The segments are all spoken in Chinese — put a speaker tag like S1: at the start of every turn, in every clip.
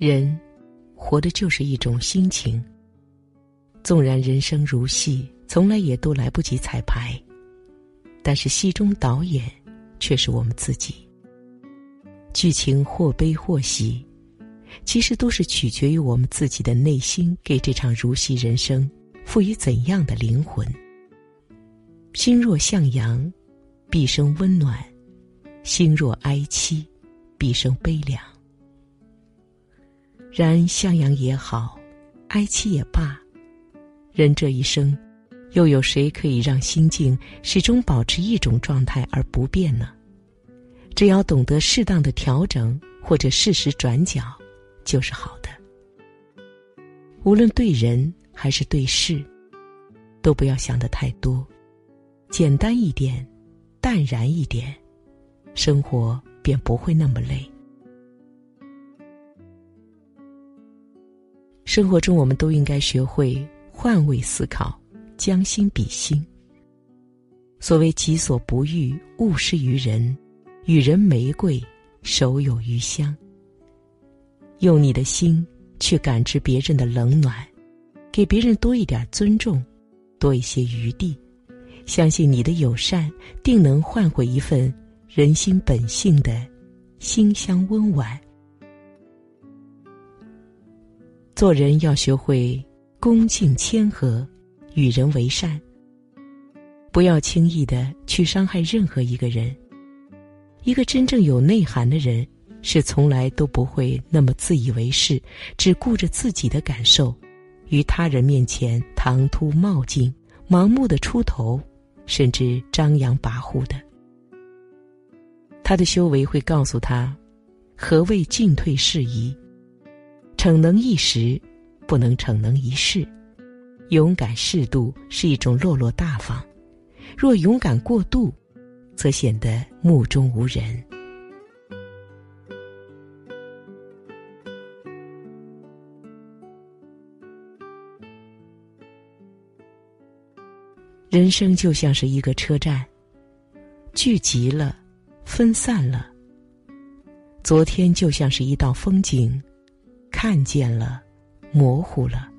S1: 人，活的就是一种心情。纵然人生如戏，从来也都来不及彩排，但是戏中导演却是我们自己。剧情或悲或喜，其实都是取决于我们自己的内心，给这场如戏人生赋予怎样的灵魂。心若向阳，必生温暖；心若哀戚，必生悲凉。然向阳也好，哀戚也罢，人这一生，又有谁可以让心境始终保持一种状态而不变呢？只要懂得适当的调整或者适时转角，就是好的。无论对人还是对事，都不要想的太多。简单一点，淡然一点，生活便不会那么累。生活中，我们都应该学会换位思考，将心比心。所谓“己所不欲，勿施于人”，与人玫瑰，手有余香。用你的心去感知别人的冷暖，给别人多一点尊重，多一些余地。相信你的友善，定能换回一份人心本性的馨香温婉。做人要学会恭敬谦和，与人为善。不要轻易的去伤害任何一个人。一个真正有内涵的人，是从来都不会那么自以为是，只顾着自己的感受，于他人面前唐突冒进，盲目的出头。甚至张扬跋扈的，他的修为会告诉他，何谓进退适宜，逞能一时，不能逞能一世。勇敢适度是一种落落大方，若勇敢过度，则显得目中无人。人生就像是一个车站，聚集了，分散了。昨天就像是一道风景，看见了，模糊了。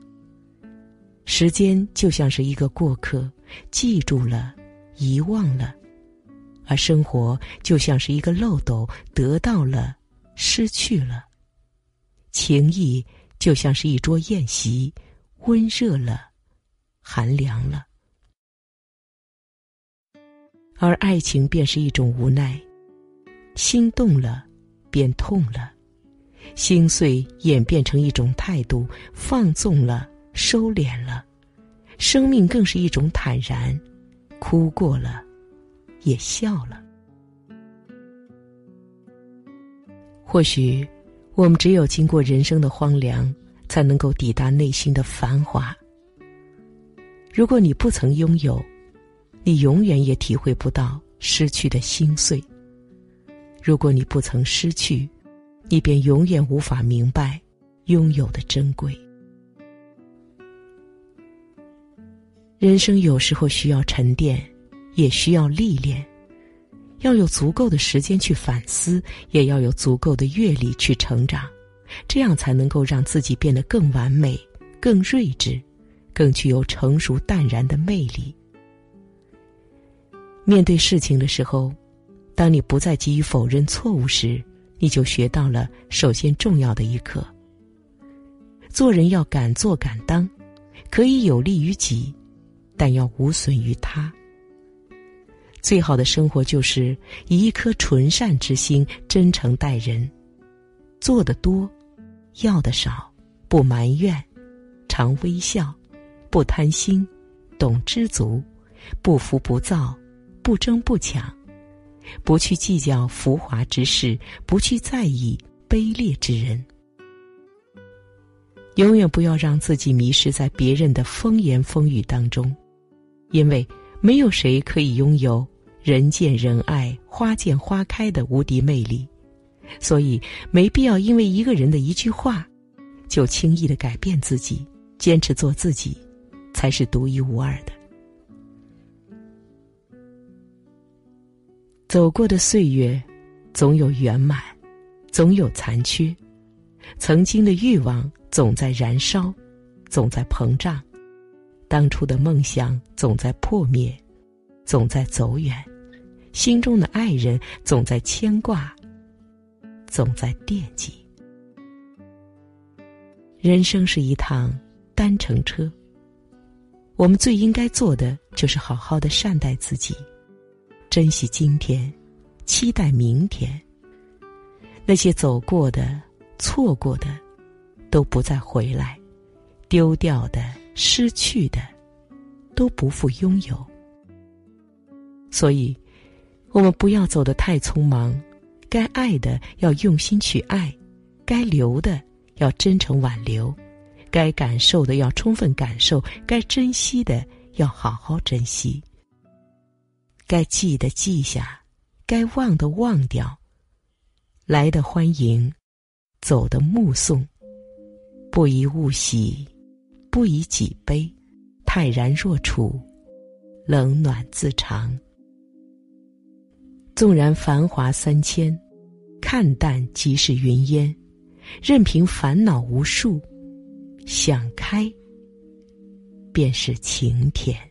S1: 时间就像是一个过客，记住了，遗忘了。而生活就像是一个漏斗，得到了，失去了。情谊就像是一桌宴席，温热了，寒凉了。而爱情便是一种无奈，心动了，便痛了；心碎演变成一种态度，放纵了，收敛了；生命更是一种坦然，哭过了，也笑了。或许，我们只有经过人生的荒凉，才能够抵达内心的繁华。如果你不曾拥有，你永远也体会不到失去的心碎。如果你不曾失去，你便永远无法明白拥有的珍贵。人生有时候需要沉淀，也需要历练，要有足够的时间去反思，也要有足够的阅历去成长，这样才能够让自己变得更完美、更睿智、更具有成熟淡然的魅力。面对事情的时候，当你不再急于否认错误时，你就学到了首先重要的一课。做人要敢做敢当，可以有利于己，但要无损于他。最好的生活就是以一颗纯善之心真诚待人，做的多，要的少，不埋怨，常微笑，不贪心，懂知足，不浮不躁。不争不抢，不去计较浮华之事，不去在意卑劣之人。永远不要让自己迷失在别人的风言风语当中，因为没有谁可以拥有人见人爱、花见花开的无敌魅力，所以没必要因为一个人的一句话，就轻易的改变自己。坚持做自己，才是独一无二的。走过的岁月，总有圆满，总有残缺。曾经的欲望总在燃烧，总在膨胀；当初的梦想总在破灭，总在走远；心中的爱人总在牵挂，总在惦记。人生是一趟单程车，我们最应该做的就是好好的善待自己，珍惜今天，期待明天。那些走过的。错过的，都不再回来；丢掉的、失去的，都不复拥有。所以，我们不要走得太匆忙。该爱的要用心去爱，该留的要真诚挽留，该感受的要充分感受，该珍惜的要好好珍惜。该记的记下，该忘的忘掉。来的欢迎。走的目送，不以物喜，不以己悲，泰然若处，冷暖自长。纵然繁华三千，看淡即是云烟；任凭烦恼无数，想开便是晴天。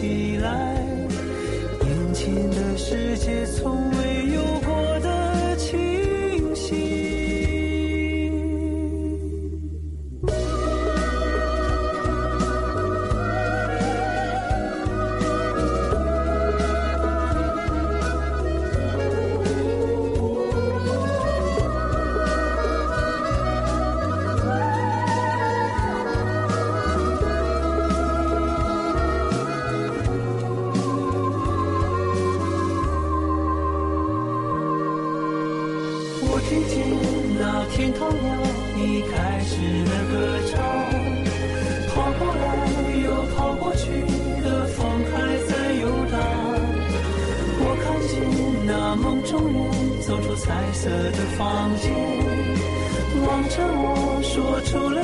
S2: 起来，眼前的世界从听见那天堂鸟已开始了歌唱，跑过来又跑过去的风还在游荡。我看见那梦中人走出彩色的房间，望着我说出了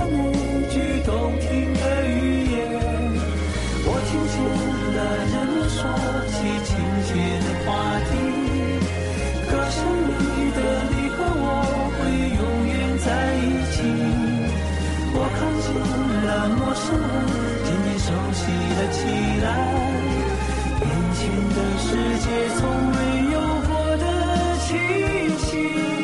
S2: 渐渐熟悉了起来眼前的世界从没有过的清晰